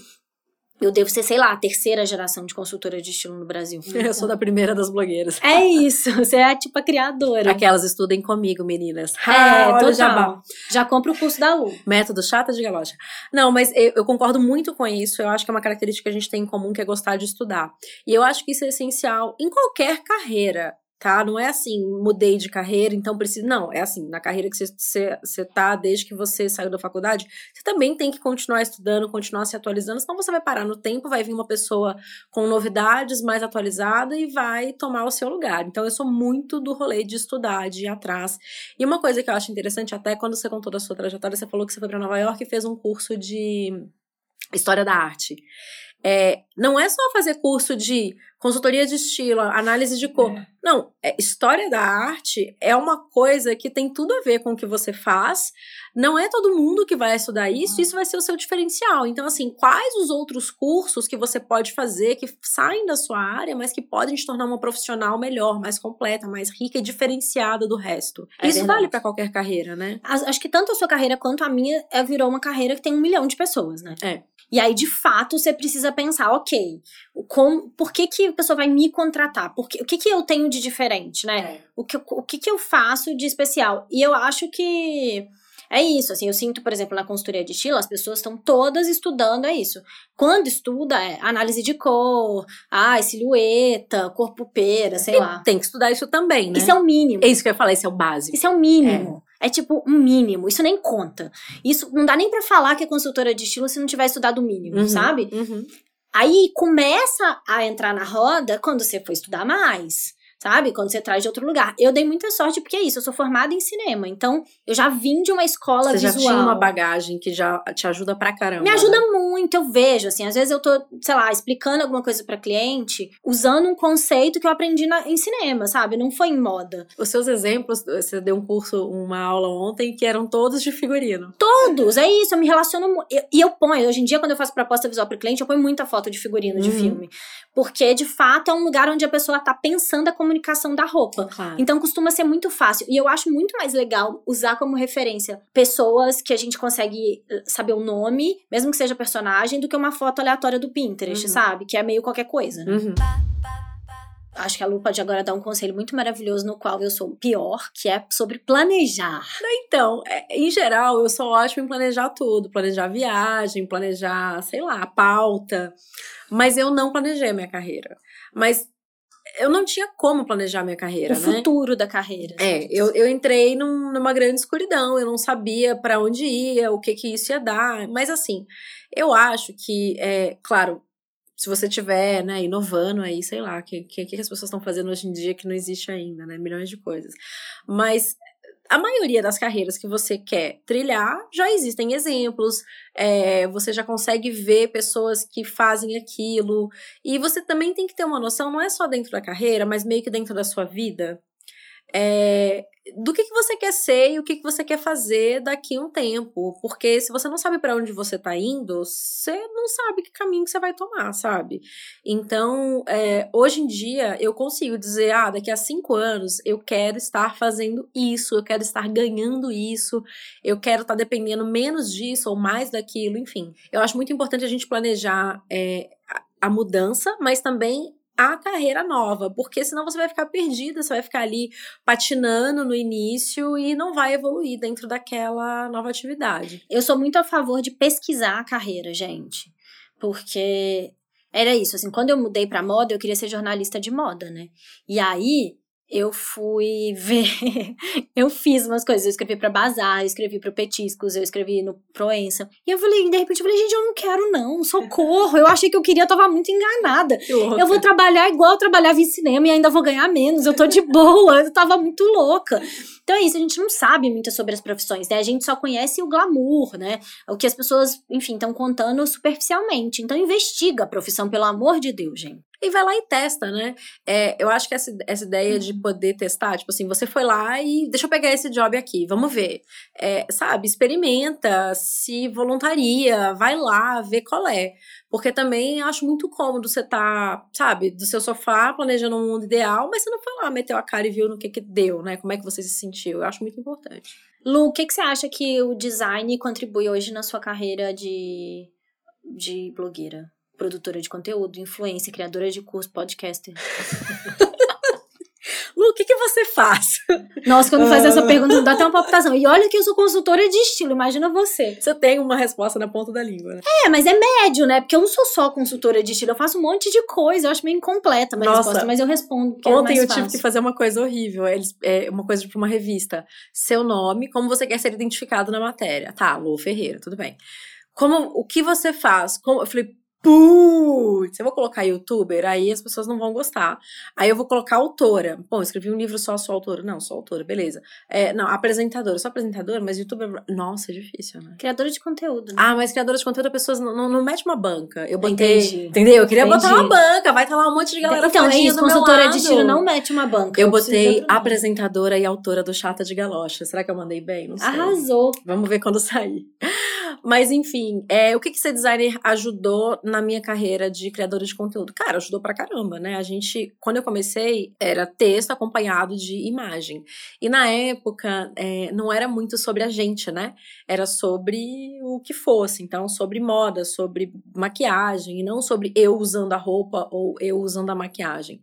Speaker 2: Eu devo ser, sei lá, a terceira geração de consultora de estilo no Brasil. <laughs>
Speaker 1: Eu sou da primeira das blogueiras.
Speaker 2: É isso, você é tipo a criadora.
Speaker 1: Aquelas estudem comigo, meninas.
Speaker 2: É,
Speaker 1: Ah, olha
Speaker 2: total. Já compra o curso da Lu.
Speaker 1: Método chata de galocha. Não, mas eu, eu concordo muito com isso. Eu acho que é uma característica que a gente tem em comum, que é gostar de estudar. E eu acho que isso é essencial em qualquer carreira, tá? Não é assim, mudei de carreira, então preciso. Não, é assim, na carreira que você, você, tá desde que você saiu da faculdade, você também tem que continuar estudando, continuar se atualizando, senão você vai parar no tempo, vai vir uma pessoa com novidades mais atualizada e vai tomar o seu lugar. Então eu sou muito do rolê de estudar, de ir atrás. E uma coisa que eu acho interessante, até quando você contou da sua trajetória, você falou que você foi para Nova York e fez um curso de História da Arte. É, não é só fazer curso de consultoria de estilo, análise de cor.
Speaker 3: É.
Speaker 1: Não, é, história da arte é uma coisa que tem tudo a ver com o que você faz. Não é todo mundo que vai estudar isso, isso vai ser o seu diferencial. Então, assim, quais os outros cursos que você pode fazer que saem da sua área, mas que podem te tornar uma profissional melhor, mais completa, mais rica e diferenciada do resto?
Speaker 2: É
Speaker 1: isso
Speaker 2: verdade.
Speaker 1: vale para qualquer carreira, né?
Speaker 2: Acho que tanto a sua carreira quanto a minha é, virou uma carreira que tem um milhão de pessoas, né?
Speaker 1: É.
Speaker 2: E aí, de fato, você precisa pensar, ok, o como, por que, que a pessoa vai me contratar? Por que, o que, que eu tenho de diferente, né? O, que, eu- o que, que eu faço de especial? E eu acho que é isso, assim, eu sinto, por exemplo, na consultoria de estilo, as pessoas estão todas estudando, é isso. Quando estuda, é análise de cor, ah, silhueta, corpo pera, sei lá.
Speaker 1: Tem que estudar isso também, né?
Speaker 2: Isso é o mínimo.
Speaker 1: É isso que eu ia falar, isso é o básico.
Speaker 2: Isso é o mínimo. É. tipo um mínimo. Isso nem conta. Isso não dá nem pra falar que é consultora de estilo se não tiver estudado o mínimo,
Speaker 1: Uhum,
Speaker 2: sabe?
Speaker 1: uhum.
Speaker 2: Aí começa a entrar na roda quando você for estudar mais. Sabe? Quando você traz de outro lugar. Eu dei muita sorte porque é isso, eu sou formada em cinema. Então, eu já vim de uma escola
Speaker 1: Você já
Speaker 2: visual.
Speaker 1: tinha uma bagagem que já te ajuda pra caramba.
Speaker 2: Me ajuda muito, eu vejo, assim, às vezes eu tô, sei lá, explicando alguma coisa pra cliente, usando um conceito que eu aprendi na- em cinema, sabe? Não foi em moda.
Speaker 1: Os seus exemplos, você deu um curso, uma aula ontem, que eram todos de figurino.
Speaker 2: Todos, é isso, eu me relaciono eu- E eu ponho, hoje em dia, quando eu faço proposta visual pro cliente, eu ponho muita foto de figurino de
Speaker 1: Uhum.
Speaker 2: filme. Porque, de fato, é um lugar onde a pessoa tá pensando a comunicação da roupa.
Speaker 1: Claro.
Speaker 2: Então costuma ser muito fácil. E eu acho muito mais legal usar como referência pessoas que a gente consegue eh, saber o nome, mesmo que seja personagem, do que uma foto aleatória do Pinterest,
Speaker 1: Uhum.
Speaker 2: sabe? Que é meio qualquer coisa. né?
Speaker 1: Uhum.
Speaker 2: Acho que a Lu pode agora dar um conselho muito maravilhoso no qual eu sou pior, que é sobre planejar.
Speaker 1: Então, é, em geral, eu sou ótima em planejar tudo. Planejar viagem, planejar, sei lá, pauta. Mas eu não planejei a minha carreira. Mas eu não tinha como planejar minha carreira,
Speaker 2: o
Speaker 1: né?
Speaker 2: futuro da carreira.
Speaker 1: É, eu, eu entrei num- numa grande escuridão, eu não sabia pra onde ia, o que que isso ia dar. Mas assim, eu acho que, é, claro, se você tiver, né, inovando aí, sei lá, o que, que, que as pessoas estão fazendo hoje em dia que não existe ainda, né? Milhões de coisas. Mas a maioria das carreiras que você quer trilhar, já existem exemplos, é, você já consegue ver pessoas que fazem aquilo. E você também tem que ter uma noção, não é só dentro da carreira, mas meio que dentro da sua vida. é, do que, que você quer ser e o que, que você quer fazer daqui a um tempo. Porque se você não sabe para onde você tá indo, você não sabe que caminho que você vai tomar, sabe? Então, é, hoje em dia, eu consigo dizer, ah, daqui a cinco anos eu quero estar fazendo isso, eu quero estar ganhando isso, eu quero estar dependendo menos disso ou mais daquilo, enfim. Eu acho muito importante a gente planejar é, a mudança, mas também a carreira nova, porque senão você vai ficar perdida, você vai ficar ali patinando no início e não vai evoluir dentro daquela nova atividade.
Speaker 2: Eu sou muito a favor de pesquisar a carreira, gente. Porque era isso, assim, quando eu mudei pra moda, eu queria ser jornalista de moda, né? E aí eu fui ver, <laughs> eu fiz umas coisas, eu escrevi pra Bazar, eu escrevi pro Petiscos, eu escrevi no Proença. E eu falei, de repente eu falei, gente, eu não quero não, socorro. Eu achei que eu queria, eu tava muito enganada. Eu vou trabalhar igual eu trabalhava em cinema e ainda vou ganhar menos. Eu tô de <laughs> boa, eu tava muito louca. Então é isso, a gente não sabe muito sobre as profissões, né? A gente só conhece o glamour, né? O que as pessoas, enfim, estão contando superficialmente. Então investiga a profissão, pelo amor de Deus, gente.
Speaker 1: E vai lá e testa, né? É, eu acho que essa, essa ideia de poder testar, tipo assim, você foi lá e deixa eu pegar esse job aqui, vamos ver. É, sabe, experimenta, se voluntaria, vai lá, vê qual é. Porque também acho muito cômodo você tá, sabe, do seu sofá planejando um mundo ideal, mas você não foi lá, meteu a cara e viu no que que deu, né? Como é que você se sentiu. Eu acho muito importante.
Speaker 2: Lu, o que, que você acha que o design contribui hoje na sua carreira de, de blogueira? Produtora de conteúdo, influência, criadora de curso, podcaster. <laughs>
Speaker 1: Lu, o que, que você faz?
Speaker 2: Nossa, quando faz essa pergunta, dá até uma palpitação. E olha que eu sou consultora de estilo, imagina você.
Speaker 1: Você tem uma resposta na ponta da língua, né?
Speaker 2: É, mas é médio, né? Porque eu não sou só consultora de estilo, eu faço um monte de coisa. Eu acho meio incompleta a minha
Speaker 1: Nossa.
Speaker 2: resposta, mas eu respondo. é
Speaker 1: Ontem
Speaker 2: mais
Speaker 1: eu tive
Speaker 2: fácil.
Speaker 1: que fazer uma coisa horrível. Eles, é, uma coisa pra uma revista. Seu nome, como você quer ser identificado na matéria. Tá, Lu Ferreira, tudo bem. Como, o que você faz? Como, eu falei, putz, eu vou colocar youtuber, aí as pessoas não vão gostar. Aí eu vou colocar autora. Bom, eu escrevi um livro só, sou autora. Não, sou autora, beleza. É, não, apresentadora, sou apresentadora, mas youtuber. Nossa, é difícil, né?
Speaker 2: Criadora de conteúdo, né?
Speaker 1: Ah, mas criadora de conteúdo, as pessoas não, não, não mete uma banca. Eu botei.
Speaker 2: Entendi.
Speaker 1: Entendeu? Eu queria botar uma
Speaker 2: Entendi.
Speaker 1: banca, vai estar lá um monte de galera
Speaker 2: então, é isso, consultora de estilo não mete uma banca.
Speaker 1: Eu
Speaker 2: de
Speaker 1: botei apresentadora e autora do Chata de Galocha. Será que eu mandei bem? Não sei.
Speaker 2: Arrasou.
Speaker 1: Vamos ver quando sair. Mas enfim, é, o que que ser designer ajudou na minha carreira de criadora de conteúdo? Cara, ajudou pra caramba, né? A gente, quando eu comecei, era texto acompanhado de imagem. E na época, é, não era muito sobre a gente, né? Era sobre o que fosse. Então, sobre moda, sobre maquiagem, e não sobre eu usando a roupa ou eu usando a maquiagem.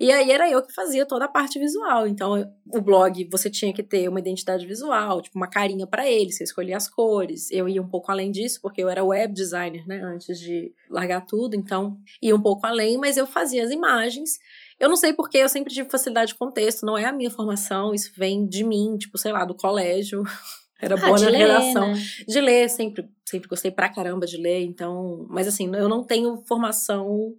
Speaker 1: E aí era eu que fazia toda a parte visual. Então, o blog, você tinha que ter uma identidade visual, tipo uma carinha pra ele, você escolhia as cores. Eu ia um pouco além disso, porque eu era web designer, né, antes de largar tudo, então ia um pouco além, mas eu fazia as imagens. Eu não sei porque eu sempre tive facilidade de contexto, não é a minha formação, isso vem de mim, tipo, sei lá, do colégio. <laughs> Era
Speaker 2: Ah,
Speaker 1: boa na
Speaker 2: ler,
Speaker 1: redação
Speaker 2: né?
Speaker 1: de ler, sempre, sempre gostei pra caramba de ler, então, mas assim, eu não tenho formação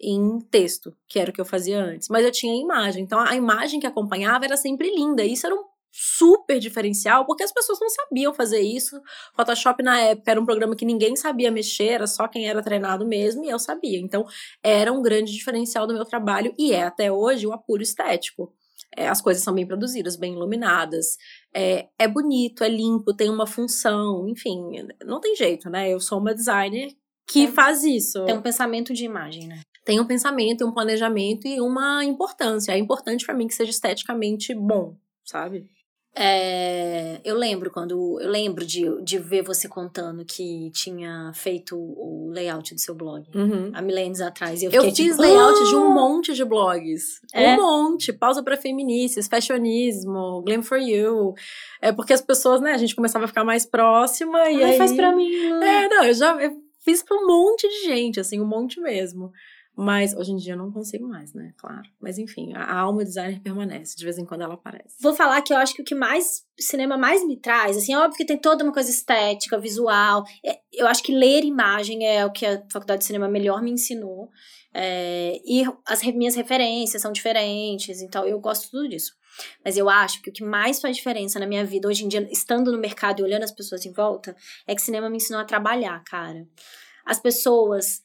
Speaker 1: em texto, que era o que eu fazia antes, mas eu tinha imagem, então a imagem que acompanhava era sempre linda, e isso era um super diferencial, porque as pessoas não sabiam fazer isso. Photoshop na época era um programa que ninguém sabia mexer, era só quem era treinado mesmo, e eu sabia. Então, era um grande diferencial do meu trabalho, e é até hoje o apuro estético. É, as coisas são bem produzidas, bem iluminadas, é, é bonito, é limpo, tem uma função, enfim, não tem jeito, né? Eu sou uma designer que
Speaker 2: É.
Speaker 1: faz isso.
Speaker 2: Tem um pensamento de imagem, né?
Speaker 1: Tem um pensamento, um planejamento e uma importância. É importante pra mim que seja esteticamente bom, sabe?
Speaker 2: É, eu lembro quando. Eu lembro de, de ver você contando que tinha feito o layout do seu blog.
Speaker 1: Uhum.
Speaker 2: Há milênios atrás. Eu,
Speaker 1: Eu
Speaker 2: fiquei,
Speaker 1: fiz
Speaker 2: tipo,
Speaker 1: layout de um monte de blogs.
Speaker 2: É?
Speaker 1: Um monte. Pausa pra feministas, fashionismo, glam for you. É porque as pessoas, né, a gente começava a ficar mais próxima e
Speaker 2: Ai,
Speaker 1: aí...
Speaker 2: faz pra mim. Lu.
Speaker 1: É, não, eu já eu fiz pra um monte de gente, assim, um monte mesmo. Mas hoje em dia eu não consigo mais, né? Claro. Mas enfim, a, alma designer permanece. De vez em quando ela aparece.
Speaker 2: Vou falar que eu acho que o que mais cinema mais me traz, assim, é óbvio que tem toda uma coisa estética, visual. é, eu acho que ler imagem é o que a faculdade de cinema melhor me ensinou. É, e as minhas referências são diferentes, então eu gosto tudo disso. Mas eu acho que o que mais faz diferença na minha vida hoje em dia, estando no mercado e olhando as pessoas em volta, é que cinema me ensinou a trabalhar, cara. As pessoas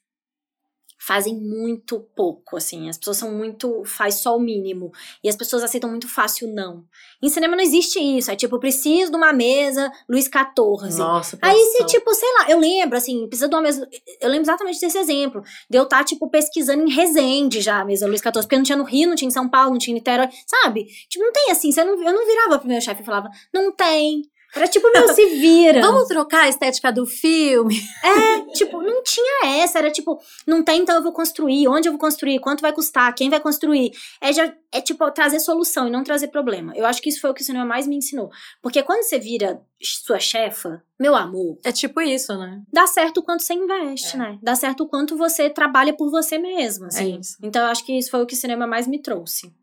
Speaker 2: fazem muito pouco, assim. As pessoas são muito. faz só o mínimo. E as pessoas aceitam muito fácil não. Em cinema não existe isso. É tipo, preciso de uma mesa Luiz XIV.
Speaker 1: Nossa,
Speaker 2: Aí você,
Speaker 1: produção.
Speaker 2: tipo, sei lá, eu lembro, assim, precisa de uma mesa. Eu lembro exatamente desse exemplo. De eu estar, tipo, pesquisando em Resende já a mesa Luiz XIV, porque não tinha no Rio, não tinha em São Paulo, não tinha em Niterói, sabe? Tipo, não tem assim. Você não, eu não virava pro meu chefe e falava, não tem. Era tipo, meu, se vira.
Speaker 1: Vamos trocar a estética do filme?
Speaker 2: É, tipo, não tinha essa. Era tipo, não tem, então eu vou construir. Onde eu vou construir? Quanto vai custar? Quem vai construir? É, já, é tipo, trazer solução e não trazer problema. Eu acho que isso foi o que o cinema mais me ensinou. Porque quando você vira sua chefa, meu amor,
Speaker 1: É tipo isso, né?
Speaker 2: dá certo o quanto você investe,
Speaker 1: É.
Speaker 2: né? Dá certo o quanto você trabalha por você mesmo, assim.
Speaker 1: É isso.
Speaker 2: Então eu acho que isso foi o que o cinema mais me trouxe.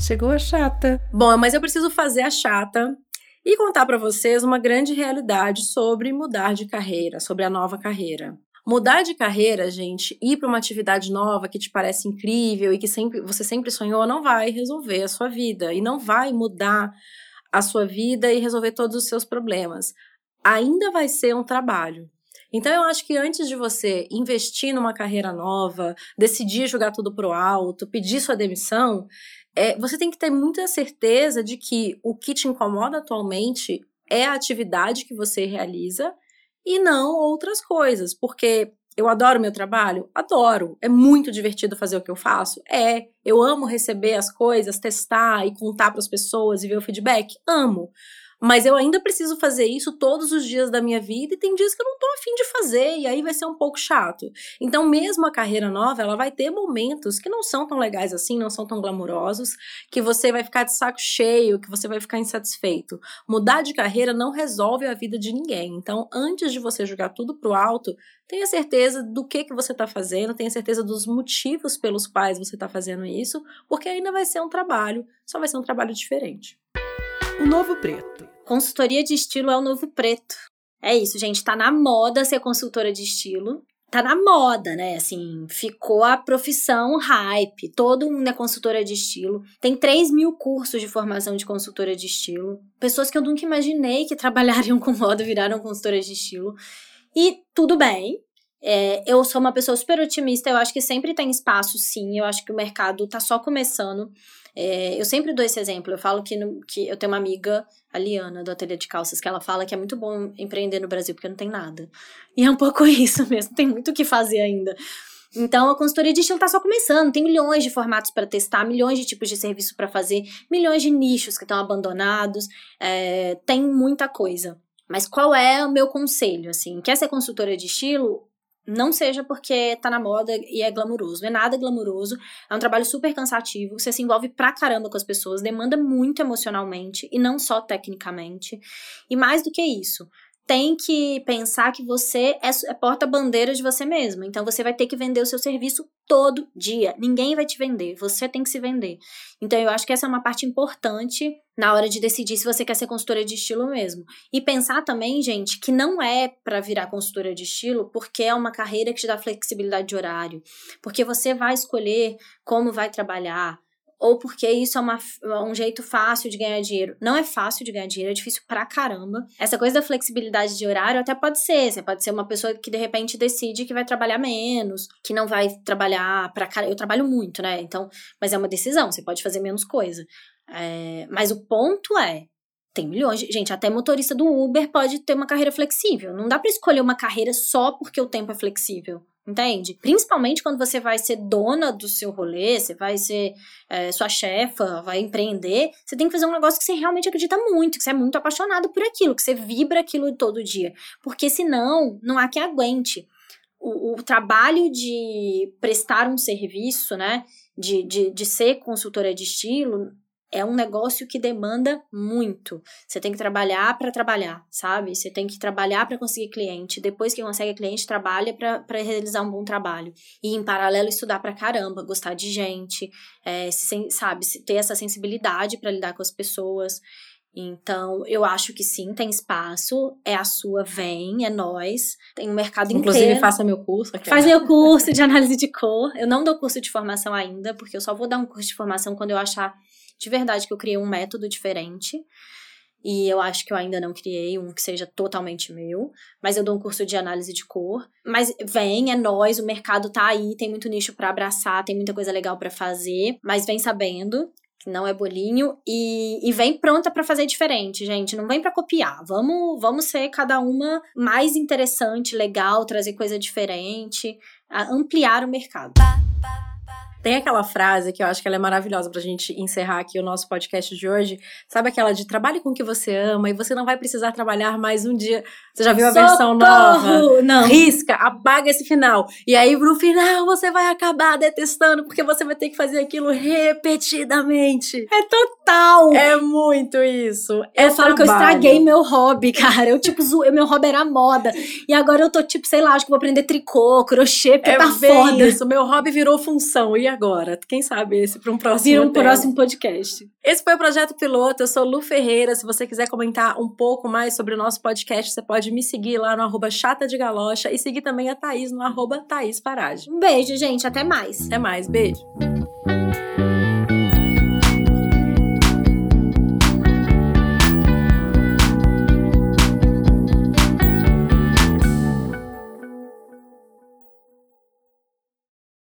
Speaker 1: Chegou a chata. Bom, mas eu preciso fazer a chata e contar pra vocês uma grande realidade sobre mudar de carreira, sobre a nova carreira. Mudar de carreira, gente, ir para uma atividade nova que te parece incrível e que sempre você sempre sonhou, não vai resolver a sua vida e não vai mudar a sua vida e resolver todos os seus problemas. Ainda vai ser um trabalho. Então eu acho que antes de você investir numa carreira nova, decidir jogar tudo pro alto, pedir sua demissão, é, você tem que ter muita certeza de que o que te incomoda atualmente é a atividade que você realiza e não outras coisas. Porque eu adoro meu trabalho? Adoro. É muito divertido fazer o que eu faço? É. Eu amo receber as coisas, testar e contar para as pessoas e ver o feedback? Amo. Mas eu ainda preciso fazer isso todos os dias da minha vida e tem dias que eu não tô afim de fazer e aí vai ser um pouco chato. Então, mesmo a carreira nova, ela vai ter momentos que não são tão legais assim, não são tão glamourosos, que você vai ficar de saco cheio, que você vai ficar insatisfeito. Mudar de carreira não resolve a vida de ninguém. Então, antes de você jogar tudo pro alto, tenha certeza do que que você está fazendo, tenha certeza dos motivos pelos quais você está fazendo isso, porque ainda vai ser um trabalho, só vai ser um trabalho diferente.
Speaker 3: O novo preto.
Speaker 2: Consultoria de estilo é o novo preto. É isso, gente. Tá na moda ser consultora de estilo. Tá na moda, né? Assim, ficou a profissão hype. Todo mundo é consultora de estilo. Tem 3 mil cursos de formação de consultora de estilo. Pessoas que eu nunca imaginei que <laughs> trabalhariam com moda viraram consultoras de estilo. E tudo bem. É, eu sou uma pessoa super otimista. Eu acho que sempre tem espaço, sim. Eu acho que o mercado tá só começando. É, eu sempre dou esse exemplo. Eu falo que, no, que eu tenho uma amiga, a Liana, do Ateliê de Calças, que ela fala que é muito bom empreender no Brasil porque não tem nada. E é um <laughs> pouco isso mesmo, tem muito o que fazer ainda. Então, a consultoria de estilo está só começando. Tem milhões de formatos para testar, milhões de tipos de serviço para fazer, milhões de nichos que estão abandonados. É, tem muita coisa. Mas qual é o meu conselho? Assim, quer ser consultora de estilo? Não seja porque tá na moda e é glamuroso. Não é nada glamuroso. É um trabalho super cansativo. Você se envolve pra caramba com as pessoas, demanda muito emocionalmente e não só tecnicamente. E mais do que isso, tem que pensar que você é, é porta-bandeira de você mesmo. Então você vai ter que vender o seu serviço todo dia. Ninguém vai te vender, você tem que se vender. Então eu acho que essa é uma parte importante na hora de decidir se você quer ser consultora de estilo mesmo. E pensar também, gente, que não é para virar consultora de estilo porque é uma carreira que te dá flexibilidade de horário, porque você vai escolher como vai trabalhar, ou porque isso é uma, um jeito fácil de ganhar dinheiro. Não é fácil de ganhar dinheiro, é difícil pra caramba. Essa coisa da flexibilidade de horário até pode ser. Você pode ser uma pessoa que de repente decide que vai trabalhar menos, que não vai trabalhar pra caramba. Eu trabalho muito, né? Então, mas é uma decisão, você pode fazer menos coisa. É, mas o ponto é, tem milhões de. Gente, até motorista do Uber pode ter uma carreira flexível. Não dá para escolher uma carreira só porque o tempo é flexível. Entende? Principalmente quando você vai ser dona do seu rolê, você vai ser é, sua chefa, vai empreender, você tem que fazer um negócio que você realmente acredita muito, que você é muito apaixonado por aquilo, que você vibra aquilo todo dia. Porque senão, não há quem aguente. O, o trabalho de prestar um serviço, né? De, de, de ser consultora de estilo, é um negócio que demanda muito. Você tem que trabalhar para trabalhar, sabe? Você tem que trabalhar para conseguir cliente. Depois que consegue cliente, trabalha para realizar um bom trabalho. E em paralelo, estudar para caramba, gostar de gente, é, se, sabe? Ter essa sensibilidade para lidar com as pessoas. Então, eu acho que sim, tem espaço. É a sua, vem, é nós. Tem um mercado
Speaker 1: Inclusive,
Speaker 2: inteiro.
Speaker 1: faça meu curso. Aqui.
Speaker 2: Faz meu curso de análise de cor. Eu não dou curso de formação ainda, porque eu só vou dar um curso de formação quando eu achar de verdade que eu criei um método diferente. E eu acho que eu ainda não criei um que seja totalmente meu. Mas eu dou um curso de análise de cor. Mas vem, é nós, o mercado tá aí, tem muito nicho para abraçar, tem muita coisa legal para fazer. Mas vem sabendo que não é bolinho e, e vem pronta para fazer diferente, gente. Não vem para copiar. Vamos, vamos ser cada uma mais interessante, legal, trazer coisa diferente, ampliar o mercado.
Speaker 1: Tem aquela frase que eu acho que ela é maravilhosa pra gente encerrar aqui o nosso podcast de hoje. Sabe aquela de trabalhe com o que você ama e você não vai precisar trabalhar mais um dia. Você já viu a
Speaker 2: Socorro!
Speaker 1: versão nova?
Speaker 2: Não.
Speaker 1: Risca, apaga esse final. E aí, no final, você vai acabar detestando, porque você vai ter que fazer aquilo repetidamente.
Speaker 2: É total.
Speaker 1: É muito isso. É
Speaker 2: eu falo que eu
Speaker 1: trabalho.
Speaker 2: estraguei meu hobby, <laughs> cara. Eu, tipo, zo... meu hobby era moda. E agora eu tô, tipo, sei lá, acho que vou aprender tricô, crochê, porque
Speaker 1: É
Speaker 2: tá foda.
Speaker 1: isso. Meu hobby virou função. E agora? Quem sabe esse para um próximo
Speaker 2: Vira um próximo podcast.
Speaker 1: Esse foi o Projeto Piloto, eu sou Lu Ferreira. Se você quiser comentar um pouco mais sobre o nosso podcast, você pode me seguir lá no arroba chata de galocha e seguir também a Thaís no arroba Thaís Farage.
Speaker 2: Um beijo, gente. Até mais.
Speaker 1: Até mais, beijo!